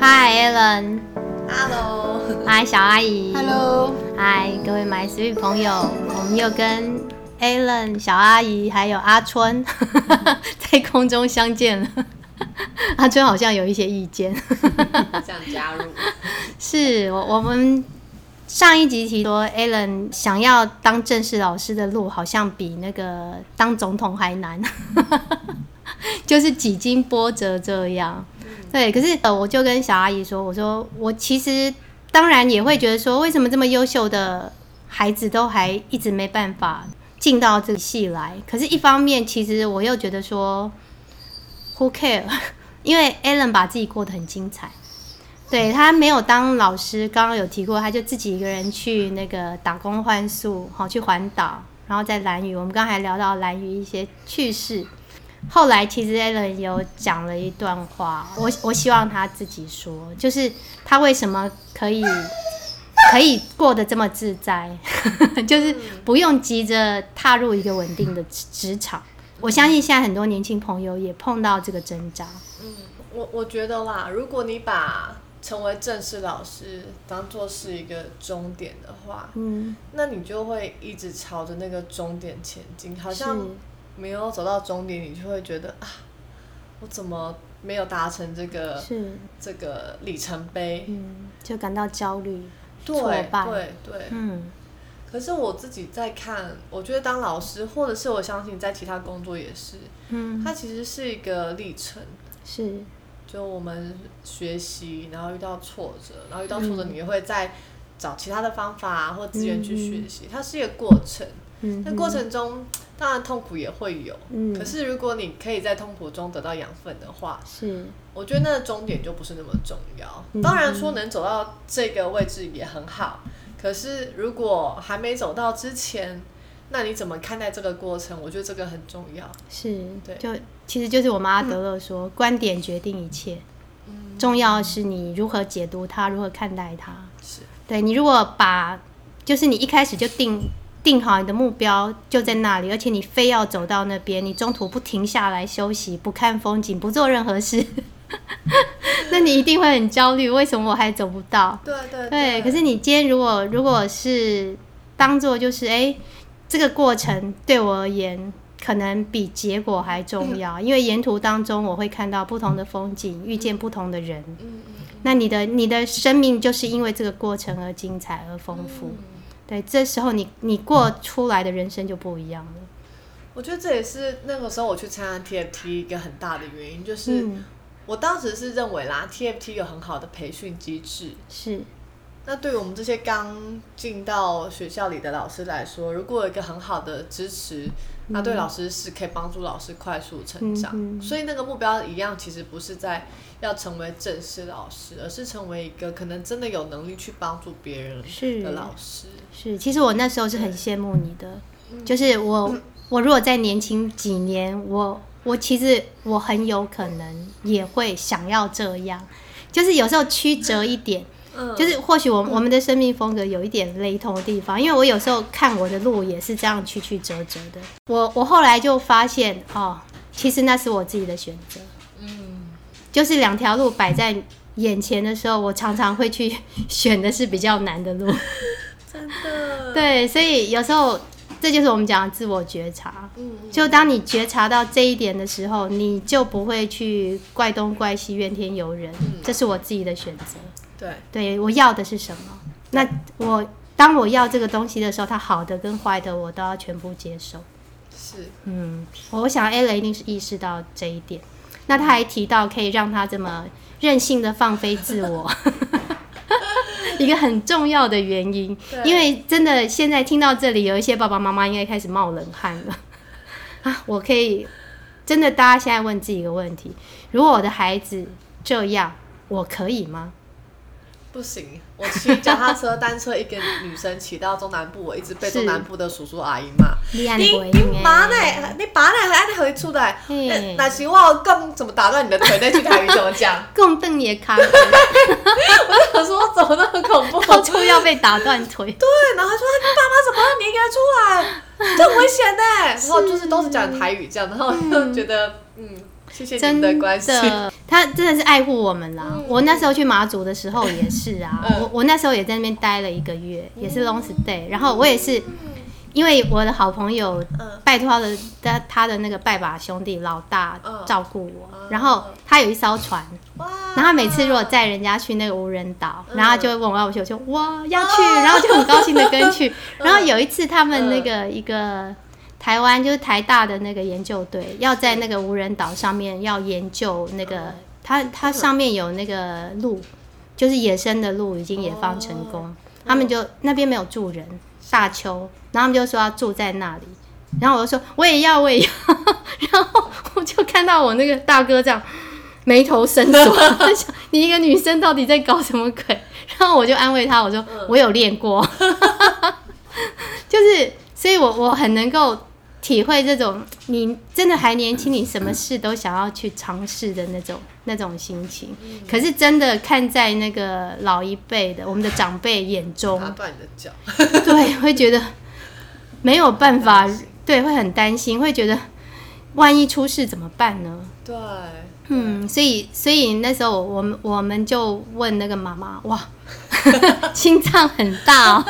嗨，Alan。Hello，嗨，小阿姨。Hello，嗨，各位 My Sweet 朋友，我们又跟 Alan、小阿姨还有阿春 在空中相见了。阿春好像有一些意见。想加入。是我我们上一集提说，Alan 想要当正式老师的路，好像比那个当总统还难，就是几经波折这样。对，可是呃，我就跟小阿姨说，我说我其实当然也会觉得说，为什么这么优秀的孩子都还一直没办法进到这个系来？可是，一方面，其实我又觉得说，Who care？因为 Alan 把自己过得很精彩。对他没有当老师，刚刚有提过，他就自己一个人去那个打工换宿，好去环岛，然后在蓝屿，我们刚才聊到蓝屿一些趣事。后来其实 Allen 有讲了一段话，我我希望他自己说，就是他为什么可以可以过得这么自在，就是不用急着踏入一个稳定的职职场。我相信现在很多年轻朋友也碰到这个挣扎。我我觉得啦，如果你把成为正式老师当做是一个终点的话，嗯，那你就会一直朝着那个终点前进，好像是没有走到终点，你就会觉得啊，我怎么没有达成这个是，这个里程碑？嗯，就感到焦虑。对对对。嗯，可是我自己在看，我觉得当老师，或者是我相信在其他工作也是，嗯，它其实是一个历程。是，就我们学习，然后遇到挫折，然后遇到挫折，嗯你也会再找其他的方法啊或资源去学习，它是一个过程。嗯，在过程中，当然痛苦也会有，嗯。可是如果你可以在痛苦中得到养分的话，是，我觉得那个终点就不是那么重要。嗯。当然说能走到这个位置也很好，可是如果还没走到之前，那你怎么看待这个过程？我觉得这个很重要。是，对。就其实就是我们阿德勒说，观点决定一切，嗯。重要的是你如何解读它，如何看待它。是，对你如果把，就是你一开始就定定好你的目标就在那里，而且你非要走到那边，你中途不停下来休息，不看风景，不做任何事，那你一定会很焦虑，为什么我还走不到？对对对，可是你今天如果如果是当做就是哎、诶这个过程对我而言可能比结果还重要，因为沿途当中我会看到不同的风景，遇见不同的人。嗯嗯那你的你的生命就是因为这个过程而精彩而丰富。嗯对，这时候你你过出来的人生就不一样了。我觉得这也是那个时候我去参加 TFT 一个很大的原因，就是嗯，我当时是认为啦，TFT 有很好的培训机制。是，那对于我们这些刚进到学校里的老师来说，如果有一个很好的支持，那对老师是可以帮助老师快速成长。所以那个目标一样，其实不是在要成为正式老师，而是成为一个可能真的有能力去帮助别人是的老师。是，其实我那时候是很羡慕你的，嗯就是我我如果再年轻几年，我我其实我很有可能也会想要这样，就是有时候曲折一点，嗯，就是或许我我们的生命风格有一点雷同的地方，因为我有时候看我的路也是这样曲曲折折的。我我后来就发现哦，其实那是我自己的选择，嗯，就是两条路摆在眼前的时候，我常常会去选的是比较难的路。真的，对，所以有时候这就是我们讲的自我觉察。嗯，嗯，就当你觉察到这一点的时候，你就不会去怪东怪西、怨天尤人。这是我自己的选择。对，对我要的是什么？那我当我要这个东西的时候，它好的跟坏的我都要全部接受。是，嗯，我想 A 雷一定是意识到这一点。那他还提到可以让他这么任性的放飞自我，一个很重要的原因。因为真的现在听到这里，有一些爸爸妈妈应该开始冒冷汗了 啊！我可以真的，大家现在问自己一个问题：如果我的孩子这样，我可以吗？不行，我骑脚踏车、单车，一个女生骑到中南部，我一直被中南部的叔叔阿姨骂。你你回你拔呢？你拔呢？还你回出来？嘿那行，我更怎么打断你的腿？那句台语怎么讲？更瞪也卡，我想说我怎么那么恐怖？到处要被打断腿。对，然后他说你爸妈怎么让你应该出来？这很危险呢。然后就是都是讲台语这样，然后我就觉得嗯，谢谢你的关心。他真的是爱护我们啦。嗯。我那时候去马祖的时候也是啊，嗯。我我那时候也在那边待了一个月，也是 long stay。然后我也是，因为我的好朋友嗯。拜托他的他他的那个拜把兄弟老大嗯照顾我，嗯。然后他有一艘船，然后他每次如果载人家去那个无人岛，嗯。然后他就会问我要不要去，我就哇要去，然后就很高兴的跟去。然后有一次他们那个一个台湾就是台大的那个研究队要在那个无人岛上面要研究那个，它它上面有那个鹿，就是野生的鹿已经野放成功，他们就那边没有住人，大邱，然后他们就说要住在那里。然后我就说我也要，我也要，然后我就看到我那个大哥这样眉头深锁，在 想你一个女生到底在搞什么鬼？然后我就安慰他，我说我有练过，就是，所以我我很能够体会这种你真的还年轻，你什么事都想要去尝试的那种那种心情。可是真的看在那个老一辈的我们的长辈眼中，打断你的脚，对，会觉得没有办法，对，会很担心，会觉得万一出事怎么办呢？对，嗯，所以所以那时候我们我们就问那个妈妈，哇，心脏很大、哦，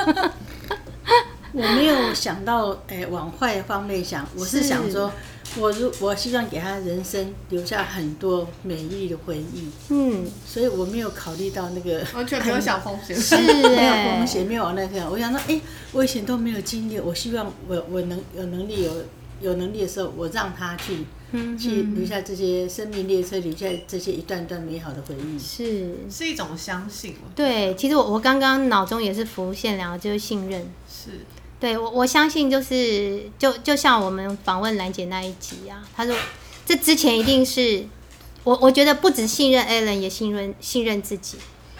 我没有想到，诶、往坏的方面想，我是是想说，我如我希望给他人生留下很多美丽的回忆，嗯，所以我没有考虑到那个完全没有想风险，是 没有哎风险，没有往那个。我想说，哎、我以前都没有经历，我希望我我能有能力有有能力的时候，我让他去嗯去留下这些生命列车，留下这些一段段美好的回忆。是，是一种相信，对，其实我我刚刚脑中也是浮现两个，就是信任。是，对我我相信就是就就像我们访问兰姐那一集啊，她说这之前一定是我我觉得不止信任 Alan，也信任信任自己，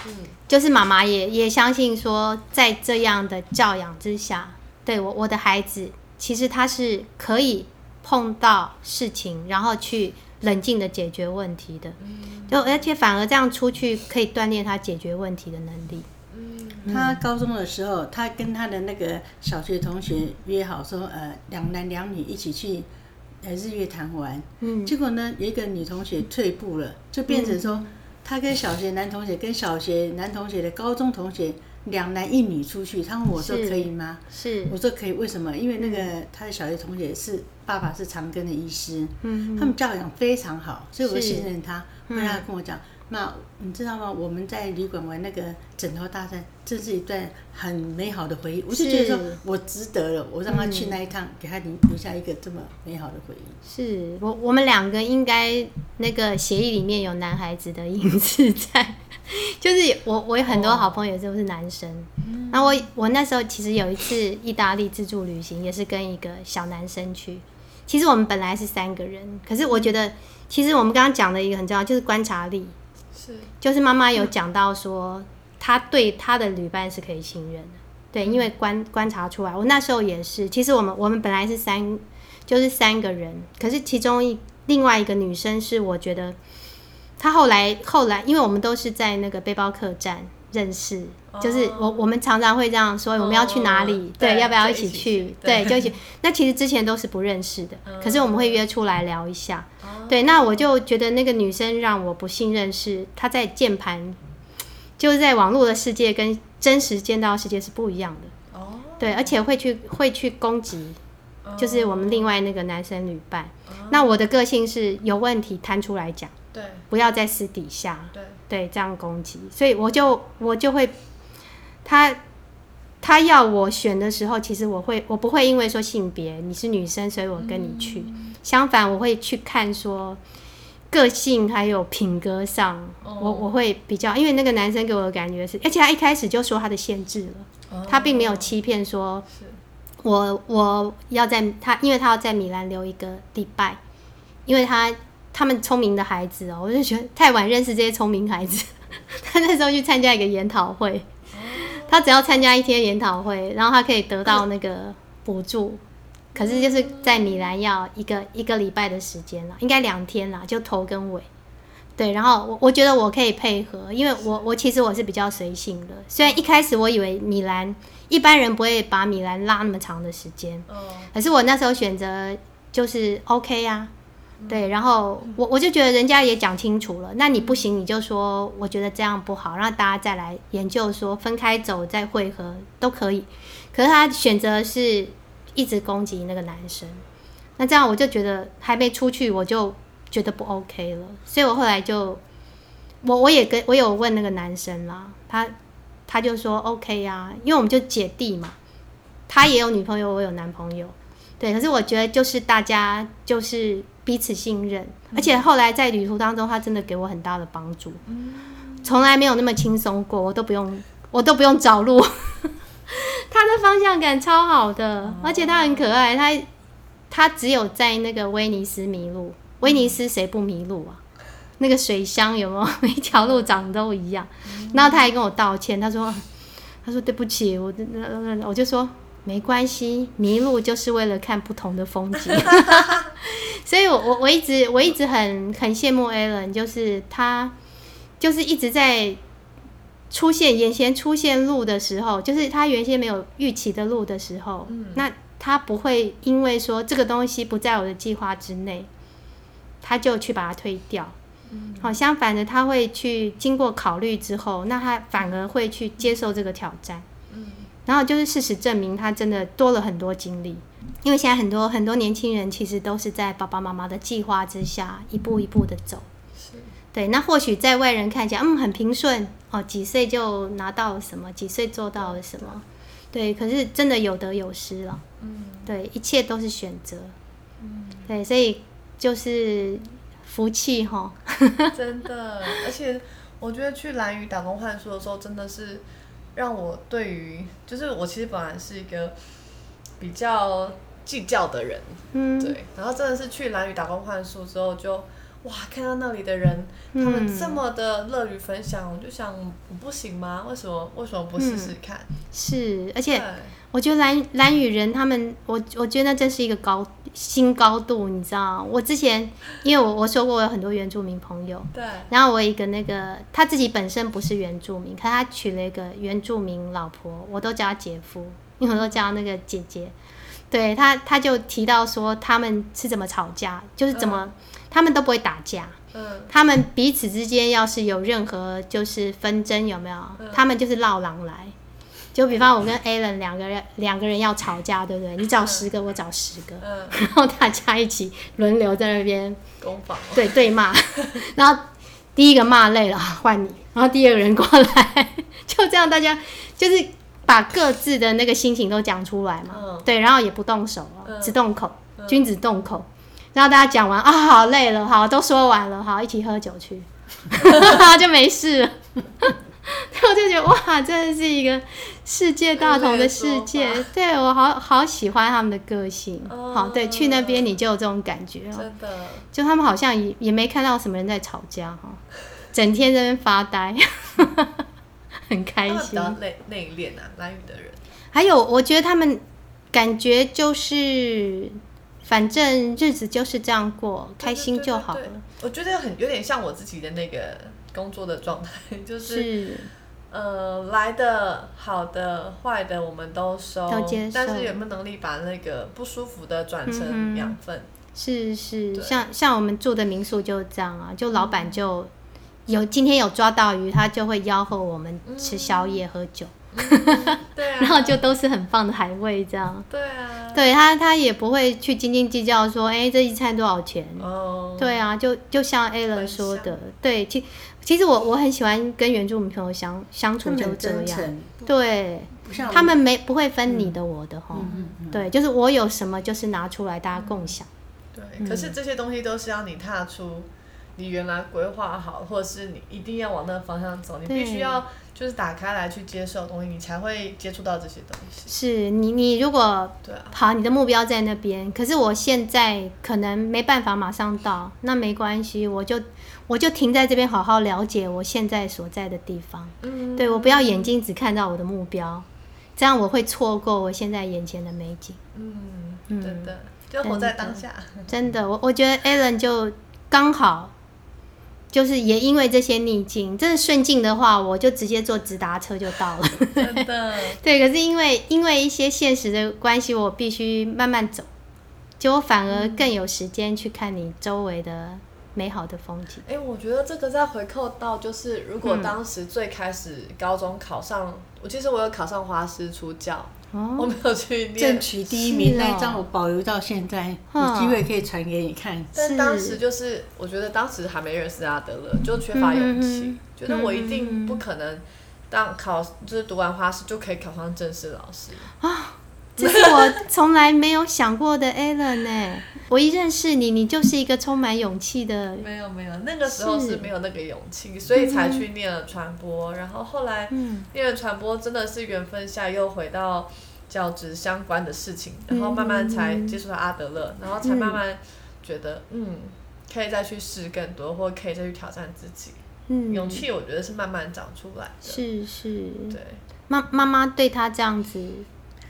嗯，就是妈妈也也相信说，在这样的教养之下，对我我的孩子其实他是可以碰到事情，然后去冷静的解决问题的，就而且反而这样出去可以锻炼他解决问题的能力。他高中的时候，他跟他的那个小学同学约好说，呃，两男两女一起去呃日月潭玩。嗯，结果呢，有一个女同学退步了，就变成说，他跟小学男同学跟小学男同学的高中同学两男一女出去。他问我说可以吗？是，我说可以，为什么？因为那个他的小学同学是爸爸是长庚的医师，嗯他们教养非常好，所以我是信任他。后来他跟我讲，那你知道吗？我们在旅馆玩那个枕头大战，这是一段很美好的回忆。我就觉得说我值得了，我让他去那一趟，给他留留下一个这么美好的回忆。是我我们两个应该那个协议里面有男孩子的影子在，就是我我有很多好朋友都是男生，那、我我那时候其实有一次意大利自助旅行，也是跟一个小男生去。其实我们本来是三个人，可是我觉得其实我们刚刚讲的一个很重要，就是观察力，是，就是妈妈有讲到说，她对她的旅伴是可以信任的，对，因为观观察出来，我那时候也是，其实我们我们本来是三，就是三个人，可是其中一另外一个女生是我觉得，她后来后来，因为我们都是在那个背包客栈认识，就是我我们常常会这样说，我们要去哪里，哦对，要不要一起起去？去，对，就一起。那其实之前都是不认识的，可是我们会约出来聊一下。哦。对，那我就觉得那个女生让我不信任是她在键盘，就是在网络的世界跟真实见到的世界是不一样的。哦，对，而且会去会去攻击，就是我们另外那个男生女伴。哦。那我的个性是有问题摊出来讲，对。不要在私底下。对，对这样攻击，所以我就我就会他。他要我选的时候，其实我会，我不会因为说性别你是女生，所以我跟你去。相反，我会去看说个性还有品格上，我我会比较，因为那个男生给我的感觉是，而且他一开始就说他的限制了，他并没有欺骗说，我我要在他，因为他要在米兰留一个礼拜，因为他他们聪明的孩子哦，我就觉得太晚认识这些聪明孩子。他那时候去参加一个研讨会，他只要参加一天研讨会，然后他可以得到那个补助。可是就是在米兰要一个一个礼拜的时间啦，应该两天啦，就头跟尾。对，然后我我觉得我可以配合，因为我我其实我是比较随性的。虽然一开始我以为米兰一般人不会把米兰拉那么长的时间，哦，可是我那时候选择就是 OK 呀、对，然后我我就觉得人家也讲清楚了，那你不行你就说我觉得这样不好，让大家再来研究说分开走再汇合都可以。可是他选择是一直攻击那个男生，那这样我就觉得还没出去我就觉得不 OK 了，所以我后来就我我也跟我有问那个男生啦，他他就说 OK 呀、因为我们就姐弟嘛，他也有女朋友，我有男朋友，对，可是我觉得就是大家就是彼此信任，而且后来在旅途当中，他真的给我很大的帮助，从来没有那么轻松过，我都不用我都不用找路，他的方向感超好的，而且他很可爱，他他只有在那个威尼斯迷路，威尼斯谁不迷路啊？那个水箱有没有？每一条路长得都一样？然后他还跟我道歉，他说他说对不起，我我就说没关系，迷路就是为了看不同的风景。所以我我我一直我一直很很羡慕 Alan，就是他就是一直在出现原先出现路的时候，就是他原先没有预期的路的时候，那他不会因为说这个东西不在我的计划之内，他就去把它推掉。好，相反的，他会去经过考虑之后，那他反而会去接受这个挑战。嗯然后就是事实证明，他真的多了很多经历。因为现在很多很多年轻人其实都是在爸爸妈妈的计划之下，一步一步的走。对，那或许在外人看起来，嗯，很平顺哦，几岁就拿到了什么，几岁做到了什么，对。可是真的有得有失了，嗯，对，一切都是选择，嗯，对，所以就是福气哈，真的，而且我觉得去蓝屿打工换宿的时候，真的是让我对于，就是我其实本来是一个比较计较的人，嗯，对，然后真的是去蓝屿打工换宿之后就。哇，看到那里的人，他们这么的乐于分享，我就想，我不行吗？为什么为什么不试试看？是，而且我觉得蓝蓝屿人他们，我我觉得那真是一个高新高度，你知道？我之前因为我我说过我有很多原住民朋友，对，然后我有一个那个他自己本身不是原住民，可他娶了一个原住民老婆，我都叫他姐夫，因为我都叫那个姐姐。对他，他就提到说他们是怎么吵架，就是怎么、他们都不会打架，嗯，他们彼此之间要是有任何就是纷争，有没有？他们就是绕狼来。就比方我跟 Alan 两个人两个人要吵架，对不对？你找十个，我找十个，嗯，然后大家一起轮流在那边攻防，对对骂，然后第一个骂累了啊换你，然后第二个人过来，就这样大家就是把各自的那个心情都讲出来嘛，嗯。对，然后也不动手只动口，君子动口，然后大家讲完啊，好累了，好都说完了，好一起喝酒去，就没事了。我就觉得哇，真的是一个世界大同的世界，对我好好喜欢他们的个性。哦好，对，去那边你就有这种感觉哦。真的，就他们好像也也没看到什么人在吵架哈，整天在那边发呆，很开心。内内敛啊，蓝雨的人，还有，我觉得他们感觉就是，反正日子就是这样过，开心就好了。我觉得很有点像我自己的那个工作的状态，就是是，呃，来的好的、坏的我们都收，都接受。但是有没有能力把那个不舒服的转成养分？是是，像像我们住的民宿就这样啊，就老板就有今天有抓到鱼，他就会吆喝我们吃宵夜喝酒，对啊，然后就都是很棒的海味这样。对啊，对他，他也不会去斤斤计较说，哎、这一餐多少钱？哦，对啊，就就像 A 伦分享说的，对，其其实我我很喜欢跟原住民朋友相相处，就这样。对，不像他们没不会分你的我的哈。嗯对，就是我有什么就是拿出来大家共享。对，可是这些东西都是要你踏出你原来规划好，或者是你一定要往那个方向走，你必须要就是打开来去接受的东西，你才会接触到这些东西。是你你如果对啊，好，你的目标在那边，可是我现在可能没办法马上到，那没关系，我就我就停在这边好好了解我现在所在的地方。嗯，对我不要眼睛只看到我的目标，这样我会错过我现在眼前的美景。嗯，嗯真的，就活在当下。真的，我我觉得 Alan 就刚好，就是也因为这些逆境，真的顺境的话，我就直接坐直达车就到了。真的，对，可是因为因为一些现实的关系，我必须慢慢走。结果反而更有时间去看你周围的美好的风景。哎、我觉得这个再回扣到，就是如果当时最开始高中考上，我其实我有考上华师出教，我哦，没有去争，取第一名那一张我保留到现在，嗯有机会可以传给你看。但当时就是我觉得当时还没认识阿德勒，就缺乏勇气，嗯觉得我一定嗯不可能当考就是读完花式就可以考上正式老师。这是我从来没有想过的 Alan 呢。我一认识你，你就是一个充满勇气的。没有没有，那个时候是是没有那个勇气，所以才去念了传播，然后后来嗯念了传播，真的是缘分下又回到教职相关的事情，然后慢慢才接触到阿德勒，然后才慢慢觉得嗯，可以再去试更多，或可以再去挑战自己。嗯，勇气我觉得是慢慢长出来的。是是。对，妈妈妈对他这样子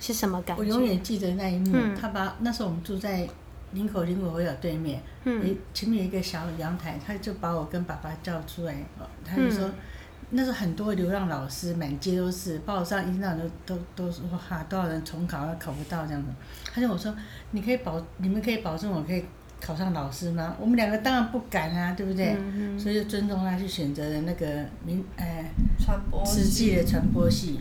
是什么感觉？我永远记得那一幕，嗯他把那时候我们住在林口林口国小对面，嗯前面有一个小阳台，他就把我跟爸爸叫出来，哦他就说。嗯那时候很多流浪老师，满街都是，报上一天到晚都都都说哈多少人重考考不到这样子。他就跟我说，你可以保，你们可以保证我可以考上老师吗？我们两个当然不敢啊，对不对？嗯所以就尊重他去选择了那个民呃传播实际的传播系。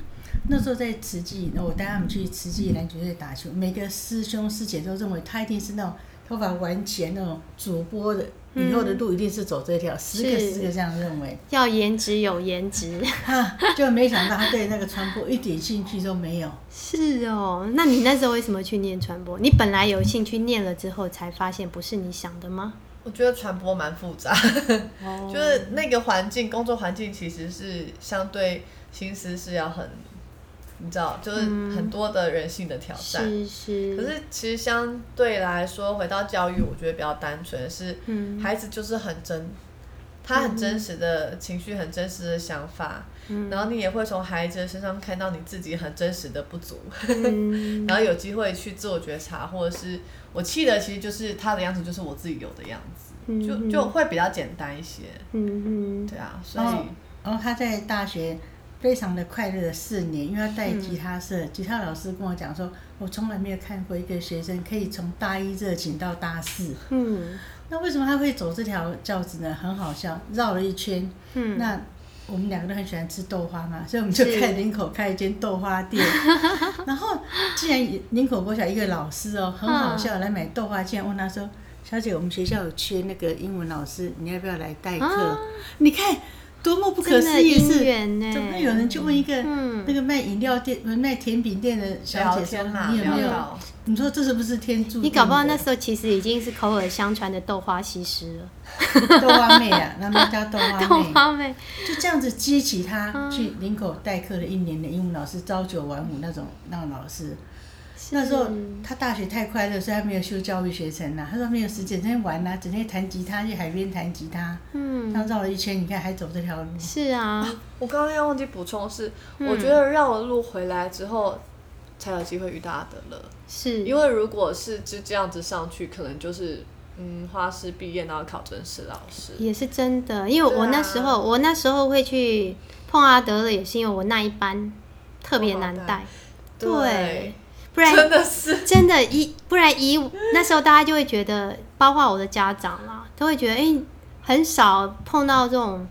那时候在慈济，那我带他们去慈济篮球队打球，每个师兄师姐都认为他一定是那种头发完全那种主播的，以后的路一定是走这条，十个十个这样认为。要颜值有颜值。哈，就没想到他对那个传播一点兴趣都没有。是哦，那你那时候为什么去念传播？你本来有兴趣，念了之后才发现不是你想的吗？我觉得传播蛮复杂，哦 就是那个环境，工作环境其实是相对心思是要很，你知道，就是很多的人性的挑战。是是，可是其实相对来说，回到教育，我觉得比较单纯是，嗯。孩子就是很真，他很真实的情绪，很真实的想法，嗯。然后你也会从孩子的身上看到你自己很真实的不足，嗯。然后有机会去自我觉察，或者是我气的其实就是他的样子，就是我自己有的样子，就嗯。就会比较简单一些。嗯嗯。对啊，所以、哦然后他在大学非常的快乐的四年，因为他带吉他社，吉他老师跟我讲说，我从来没有看过一个学生可以从大一热情到大四。嗯那为什么他会走这条教子呢？很好笑，绕了一圈。嗯，那我们两个都很喜欢吃豆花嘛，所以我们就是开林口开一间豆花店。然后，既然林口国小一个老师哦，很好笑，来买豆花，竟然问他说：“小姐，我们学校有缺那个英文老师，你要不要来代课？”啊你看多么不可思议是，怎么会有人去问一个、嗯那个卖饮料店、卖甜品店的小聊姐说，你有没有？你说这是不是天注定？你搞不好那时候其实已经是口耳相传的豆花西施了，豆花妹啊，他们叫豆花妹 豆妹。花妹，就这样子激起他嗯去林口代课了一年的英文老师，朝九晚五那种那种老师。那时候他大学太快乐，所以他没有修教育学程啦。他说没有时间，整天玩啊，整天弹吉他，去海边弹吉他，这嗯，样绕了一圈，你看还走这条路。是啊，我刚刚要忘记补充是，嗯我觉得绕了路回来之后，才有机会遇到阿德勒。是因为如果是就这样子上去，可能就是嗯，花师毕业然后考正式老师。也是真的，因为我那时候、我那时候会去碰阿德勒，也是因为我那一班特别难带，对，不然真的是。真的一不然以那时候大家就会觉得，包括我的家长啦，都会觉得，哎、很少碰到这种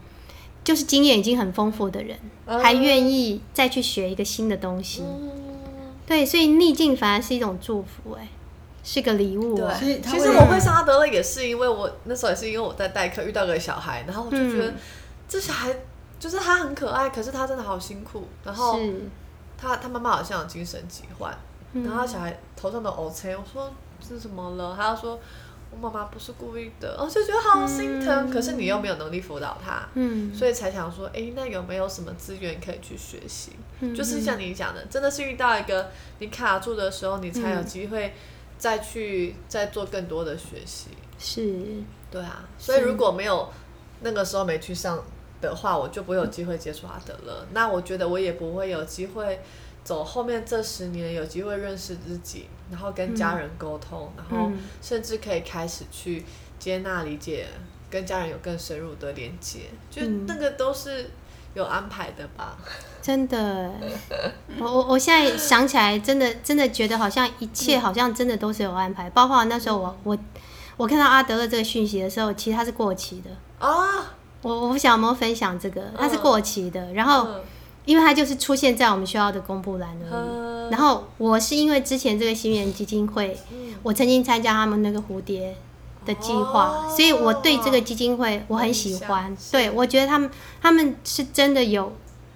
就是经验已经很丰富的人，嗯。还愿意再去学一个新的东西。嗯。对，所以逆境反而是一种祝福、哎，是个礼物、哦。对，其实我会上阿德勒也是因为我那时候也是因为我在代课遇到个小孩，然后我就觉得、嗯。这小孩就是他很可爱，可是他真的好辛苦，然后是，他他妈妈好像有精神疾患，嗯然后他小孩头上的 O C，我说是什么了？他要说我妈妈不是故意的，我就觉得好心疼，可是你又没有能力辅导他，嗯，所以才想说，哎、那有没有什么资源可以去学习？嗯就是像你讲的，真的是遇到一个你卡住的时候，你才有嗯机会再去再做更多的学习。是，对啊，所以如果没有那个时候没去上的话，我就不会有机会接触阿德了。那我觉得我也不会有机会走后面这十年有机会认识自己，然后跟家人沟通，然后嗯。甚至可以开始去接纳、理解，跟家人有更深入的连接。就嗯。那个都是有安排的吧？真的，我我我现在想起来，真的真的觉得好像一切好像真的都是有安排，包括那时候我我我看到阿德勒这个讯息的时候，其实他是过期的。啊，我我不晓得有没有分享这个，他是过期的，然后嗯因为它就是出现在我们学校的公布栏而已。嗯然后我是因为之前这个新源基金会，我曾经参加他们那个蝴蝶的计划，哦。所以我对这个基金会我很喜欢。对我觉得他们他们是真的有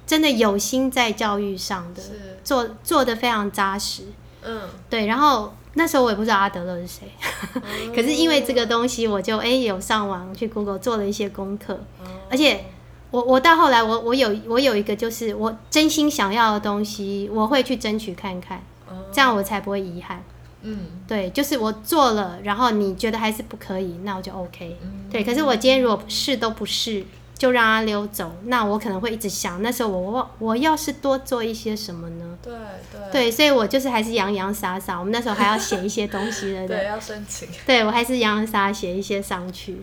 真的有心在教育上的，做做的非常扎实。嗯，对，然后那时候我也不知道阿德勒是谁，可是因为这个东西，我就哎、有上网去 Google 做了一些功课，哦。而且我我到后来我我有我有一个就是我真心想要的东西，我会去争取看看，哦这样我才不会遗憾。嗯对，就是我做了，然后你觉得还是不可以，那我就 OK。对，嗯可是我今天如果试都不试，就让它溜走，那我可能会一直想，那时候我我我要是多做一些什么呢？对对对，所以我就是还是洋洋洒洒，我们那时候还要写一些东西的，对，要申请对我还是洋洋洒洒写一些上去。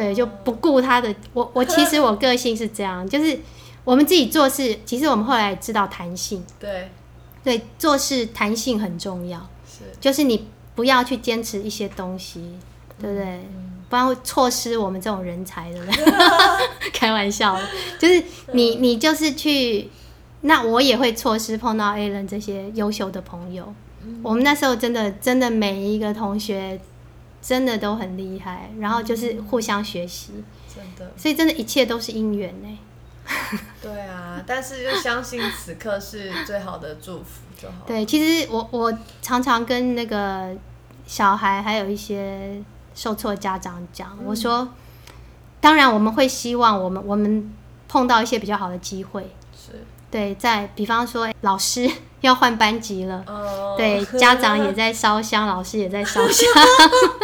哦，对，就不顾他的。我我 其实我个性是这样，就是我们自己做事，其实我们后来知道弹性，对对，做事弹性很重要，是就是你不要去坚持一些东西，对不对？嗯不然会错失我们这种人才，对不对？开玩笑，就是你你就是去，那我也会错失碰到 A 人这些优秀的朋友。嗯我们那时候真的真的每一个同学真的都很厉害，然后就是互相学习。真的所以真的一切都是因缘呢。对啊，但是就相信此刻是最好的祝福就好。对，其实我我常常跟那个小孩还有一些受挫家长讲，我说，当然我们会希望我们我们碰到一些比较好的机会，是对，在比方说老师要换班级了。哦，对，家长也在烧香，老师也在烧香，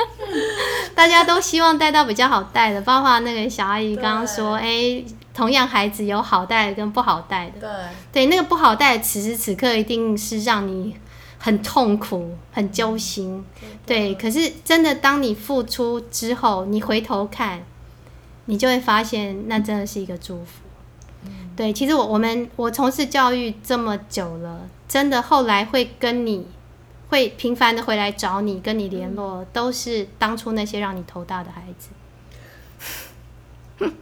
大家都希望带到比较好带的，包括那个小阿姨刚刚说，哎、同样孩子有好带的跟不好带的，对。对，那个不好带，此时此刻一定是让你很痛苦、很揪心。对，可是真的，当你付出之后，你回头看，你就会发现，那真的是一个祝福。对，其实我我们我从事教育这么久了，真的后来会跟你会频繁的回来找你，跟你联络，都是当初那些让你头大的孩子。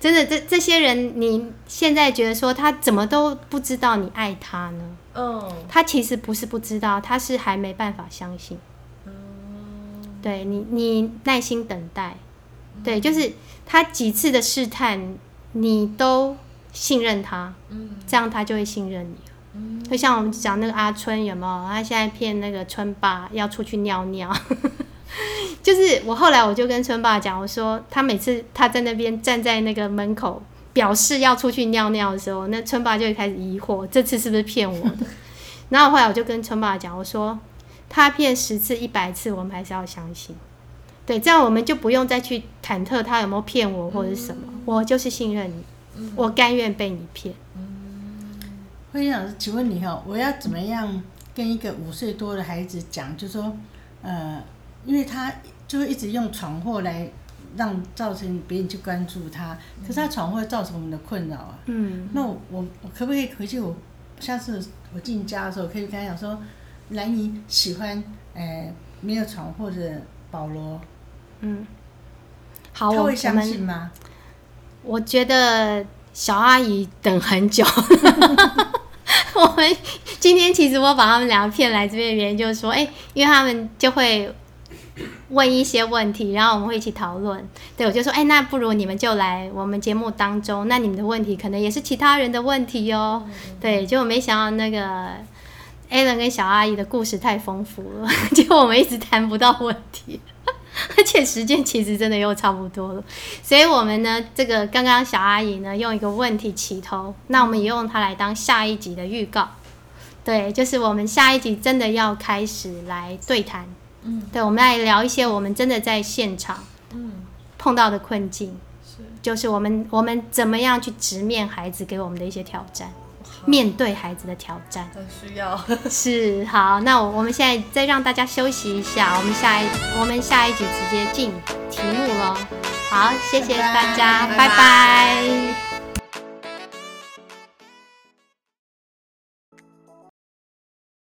真的，这这些人，你现在觉得说他怎么都不知道你爱他呢？嗯他其实不是不知道，他是还没办法相信。对你，你耐心等待，对，就是他几次的试探，你都信任他，嗯这样他就会信任你了。就像我们讲那个阿春有没有？他现在骗那个春爸要出去尿尿，就是我后来我就跟春爸讲，我说他每次他在那边站在那个门口表示要出去尿尿的时候，那春爸就会开始疑惑，这次是不是骗我的？然后后来我就跟春爸讲，我说他骗十次一百次，我们还是要相信。对，这样我们就不用再去忐忑他有没有骗我或者是什么，我就是信任你，我甘愿被你骗。慧欣老师，请问你哈，我要怎么样跟一个五岁多的孩子讲，就说，呃，因为他就会一直用闯祸来让造成别人去关注他，可是他闯祸会造成我们的困扰啊。嗯，那我我我可不可以回去我下次我进家的时候，可以跟他讲说，兰姨喜欢呃没有闯祸的保罗，嗯，好，我会相信们吗？我觉得小阿姨等很久。我们今天其实我把他们两个骗来这边的原因就是说，哎、因为他们就会问一些问题，然后我们会一起讨论。对我就说，哎、那不如你们就来我们节目当中，那你们的问题可能也是其他人的问题哦。对，结果没想到那个 Alan 跟小阿姨的故事太丰富了，结果我们一直谈不到问题。而且时间其实真的又差不多了，所以我们呢，这个刚刚小阿姨呢用一个问题起头，那我们也用它来当下一集的预告。对，就是我们下一集真的要开始来对谈，嗯，对，我们来聊一些我们真的在现场嗯。碰到的困境，是。就是我们我们怎么样去直面孩子给我们的一些挑战，面对孩子的挑战。很需要。是好，那我我们现在再让大家休息一下，我们下一我们下一集直接进题目喽。好，谢谢大家，拜拜拜拜